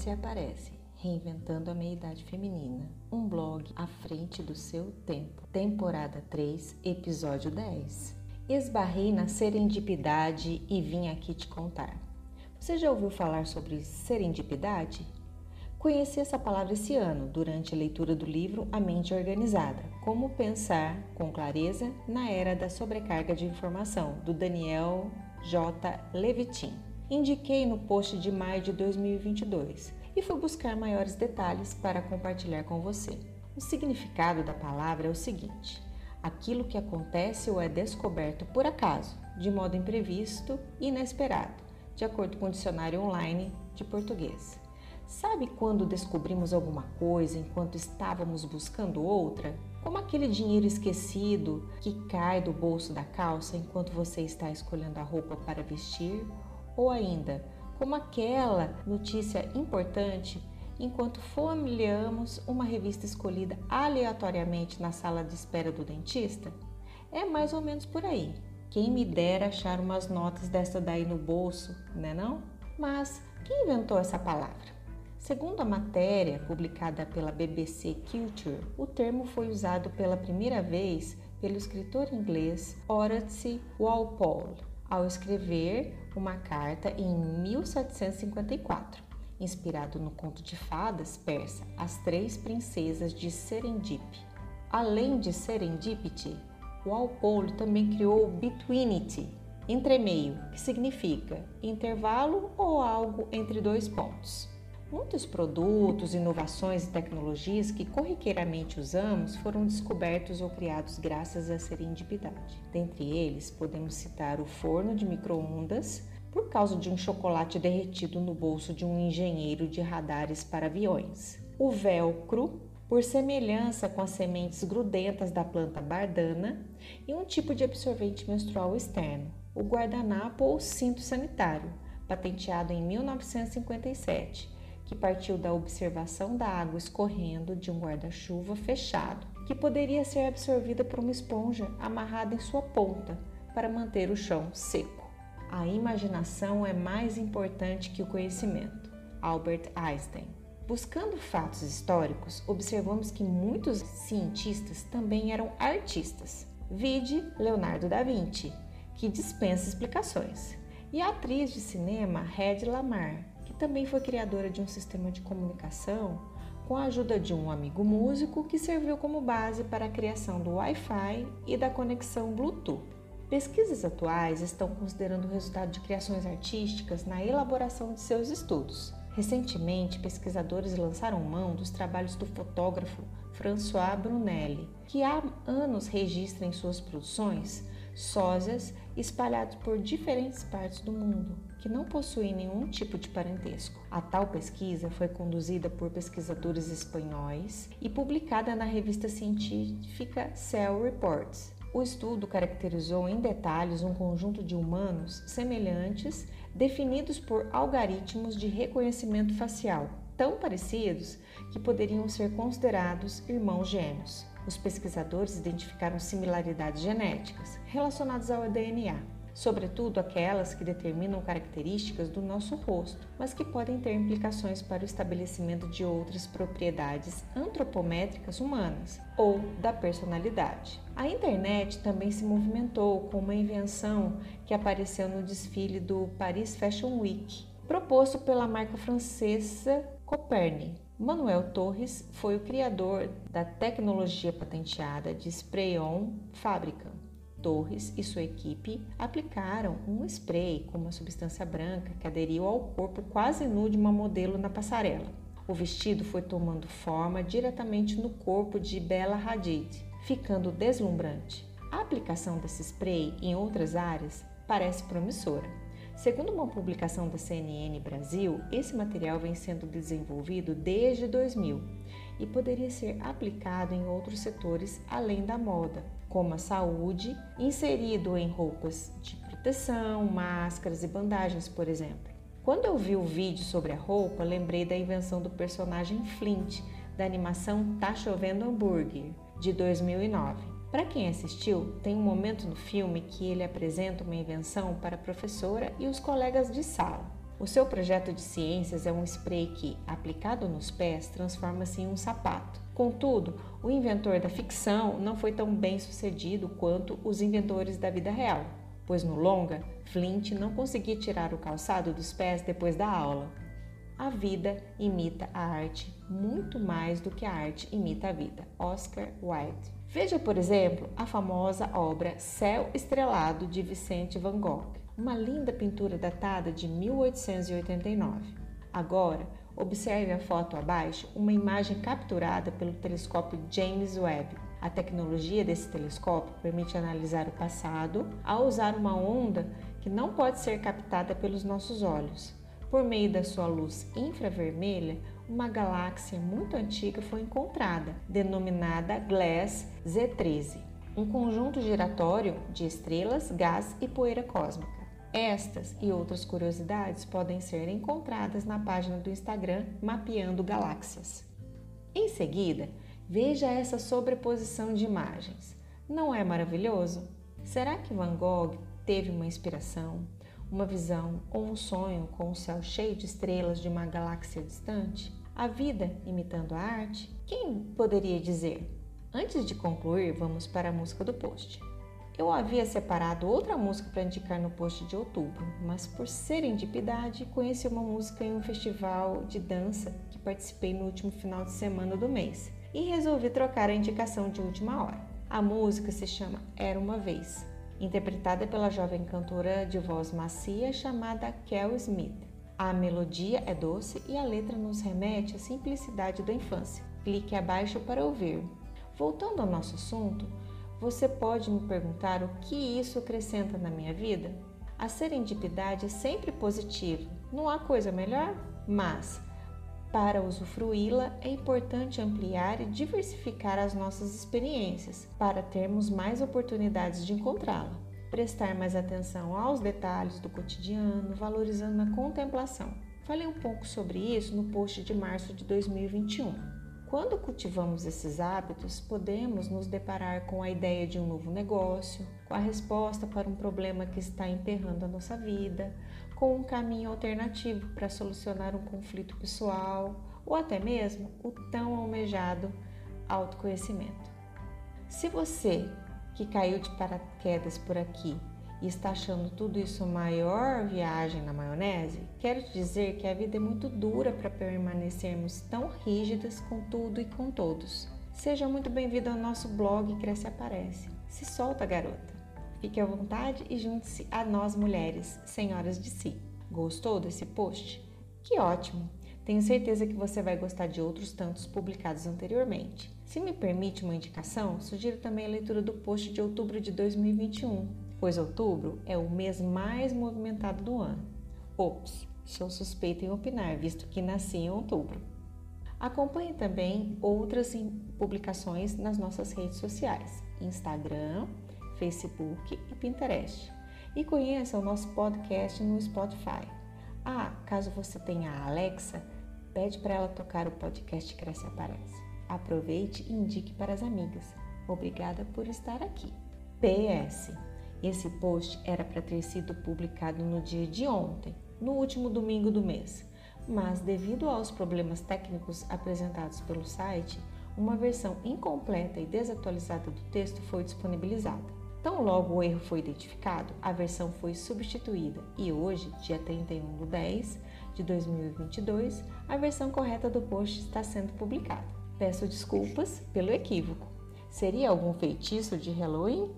se aparece, Reinventando a Meia-Idade Feminina, um blog à frente do seu tempo. Temporada 3, episódio 10. Esbarrei na serendipidade e vim aqui te contar. Você já ouviu falar sobre serendipidade? Conheci essa palavra esse ano durante a leitura do livro A Mente Organizada: Como Pensar com Clareza na Era da Sobrecarga de Informação, do Daniel J. Levitin. Indiquei no post de maio de 2022 e fui buscar maiores detalhes para compartilhar com você. O significado da palavra é o seguinte: aquilo que acontece ou é descoberto por acaso, de modo imprevisto e inesperado, de acordo com o dicionário online de português. Sabe quando descobrimos alguma coisa enquanto estávamos buscando outra? Como aquele dinheiro esquecido que cai do bolso da calça enquanto você está escolhendo a roupa para vestir? Ou ainda, como aquela notícia importante enquanto folheamos uma revista escolhida aleatoriamente na sala de espera do dentista? É mais ou menos por aí. Quem me dera achar umas notas dessa daí no bolso, né não? Mas quem inventou essa palavra? Segundo a matéria publicada pela BBC Culture, o termo foi usado pela primeira vez pelo escritor inglês Horace Walpole ao escrever uma carta em 1754, inspirado no conto de fadas persa As Três Princesas de Serendip. Além de serendipity, Walpole também criou betweenity, entremeio, que significa intervalo ou algo entre dois pontos. Muitos produtos, inovações e tecnologias que corriqueiramente usamos foram descobertos ou criados graças à serendipidade. Dentre eles, podemos citar o forno de microondas, por causa de um chocolate derretido no bolso de um engenheiro de radares para aviões. O velcro, por semelhança com as sementes grudentas da planta bardana, e um tipo de absorvente menstrual externo, o guardanapo ou cinto sanitário, patenteado em 1957 que partiu da observação da água escorrendo de um guarda-chuva fechado, que poderia ser absorvida por uma esponja amarrada em sua ponta para manter o chão seco. A imaginação é mais importante que o conhecimento. Albert Einstein. Buscando fatos históricos, observamos que muitos cientistas também eram artistas. Vide Leonardo da Vinci, que dispensa explicações, e a atriz de cinema Red Lamar, também foi criadora de um sistema de comunicação com a ajuda de um amigo músico que serviu como base para a criação do Wi-Fi e da conexão Bluetooth. Pesquisas atuais estão considerando o resultado de criações artísticas na elaboração de seus estudos. Recentemente, pesquisadores lançaram mão dos trabalhos do fotógrafo François Brunelli, que há anos registra em suas produções sósias espalhados por diferentes partes do mundo, que não possuem nenhum tipo de parentesco. A tal pesquisa foi conduzida por pesquisadores espanhóis e publicada na revista científica Cell Reports. O estudo caracterizou em detalhes um conjunto de humanos semelhantes definidos por algoritmos de reconhecimento facial, tão parecidos que poderiam ser considerados irmãos gêmeos os pesquisadores identificaram similaridades genéticas relacionadas ao DNA, sobretudo aquelas que determinam características do nosso rosto, mas que podem ter implicações para o estabelecimento de outras propriedades antropométricas humanas ou da personalidade. A internet também se movimentou com uma invenção que apareceu no desfile do Paris Fashion Week, proposto pela marca francesa Copernic Manuel Torres foi o criador da tecnologia patenteada de Spray-On Fabricant. Torres e sua equipe aplicaram um spray com uma substância branca que aderiu ao corpo quase nu de uma modelo na passarela. O vestido foi tomando forma diretamente no corpo de Bella Hadid, ficando deslumbrante. A aplicação desse spray em outras áreas parece promissora. Segundo uma publicação da CNN Brasil, esse material vem sendo desenvolvido desde 2000 e poderia ser aplicado em outros setores além da moda, como a saúde, inserido em roupas de proteção, máscaras e bandagens, por exemplo. Quando eu vi o vídeo sobre a roupa, lembrei da invenção do personagem Flint da animação Tá Chovendo Hambúrguer, de 2009. Para quem assistiu, tem um momento no filme que ele apresenta uma invenção para a professora e os colegas de sala. O seu projeto de ciências é um spray que, aplicado nos pés, transforma-se em um sapato. Contudo, o inventor da ficção não foi tão bem sucedido quanto os inventores da vida real, pois no longa, Flint não conseguia tirar o calçado dos pés depois da aula. A vida imita a arte muito mais do que a arte imita a vida. Oscar Wilde. Veja, por exemplo, a famosa obra Céu Estrelado de Vicente Van Gogh uma linda pintura datada de 1889. Agora, observe a foto abaixo, uma imagem capturada pelo telescópio James Webb. A tecnologia desse telescópio permite analisar o passado ao usar uma onda que não pode ser captada pelos nossos olhos. Por meio da sua luz infravermelha, uma galáxia muito antiga foi encontrada, denominada Glass Z13, um conjunto giratório de estrelas, gás e poeira cósmica. Estas e outras curiosidades podem ser encontradas na página do Instagram Mapeando Galáxias. Em seguida, veja essa sobreposição de imagens. Não é maravilhoso? Será que Van Gogh teve uma inspiração, uma visão ou um sonho com o céu cheio de estrelas de uma galáxia distante? A vida imitando a arte? Quem poderia dizer? Antes de concluir, vamos para a música do post. Eu havia separado outra música para indicar no post de outubro, mas por serendipidade conheci uma música em um festival de dança que participei no último final de semana do mês e resolvi trocar a indicação de última hora. A música se chama Era uma Vez, interpretada pela jovem cantora de voz macia chamada Kel Smith. A melodia é doce e a letra nos remete à simplicidade da infância. Clique abaixo para ouvir. Voltando ao nosso assunto, você pode me perguntar o que isso acrescenta na minha vida? A serendipidade é sempre positiva, não há coisa melhor, mas para usufruí-la é importante ampliar e diversificar as nossas experiências para termos mais oportunidades de encontrá-la. Prestar mais atenção aos detalhes do cotidiano, valorizando a contemplação. Falei um pouco sobre isso no post de março de 2021. Quando cultivamos esses hábitos, podemos nos deparar com a ideia de um novo negócio, com a resposta para um problema que está emperrando a nossa vida, com um caminho alternativo para solucionar um conflito pessoal ou até mesmo o tão almejado autoconhecimento. Se você que caiu de paraquedas por aqui e está achando tudo isso maior viagem na maionese, quero te dizer que a vida é muito dura para permanecermos tão rígidas com tudo e com todos. Seja muito bem-vindo ao nosso blog Cresce Aparece. Se solta, garota. Fique à vontade e junte-se a nós mulheres, senhoras de si. Gostou desse post? Que ótimo! Tenho certeza que você vai gostar de outros tantos publicados anteriormente. Se me permite uma indicação, sugiro também a leitura do post de outubro de 2021 pois outubro é o mês mais movimentado do ano. Ops, sou suspeita em opinar, visto que nasci em outubro. Acompanhe também outras publicações nas nossas redes sociais: Instagram, Facebook e Pinterest. E conheça o nosso podcast no Spotify. Ah, caso você tenha a Alexa, pede para ela tocar o podcast Cresce Aparece. Aproveite e indique para as amigas. Obrigada por estar aqui. PS esse post era para ter sido publicado no dia de ontem, no último domingo do mês, mas devido aos problemas técnicos apresentados pelo site, uma versão incompleta e desatualizada do texto foi disponibilizada. Tão logo o erro foi identificado, a versão foi substituída e hoje, dia 31 de 10 de 2022, a versão correta do post está sendo publicada. Peço desculpas pelo equívoco. Seria algum feitiço de Halloween?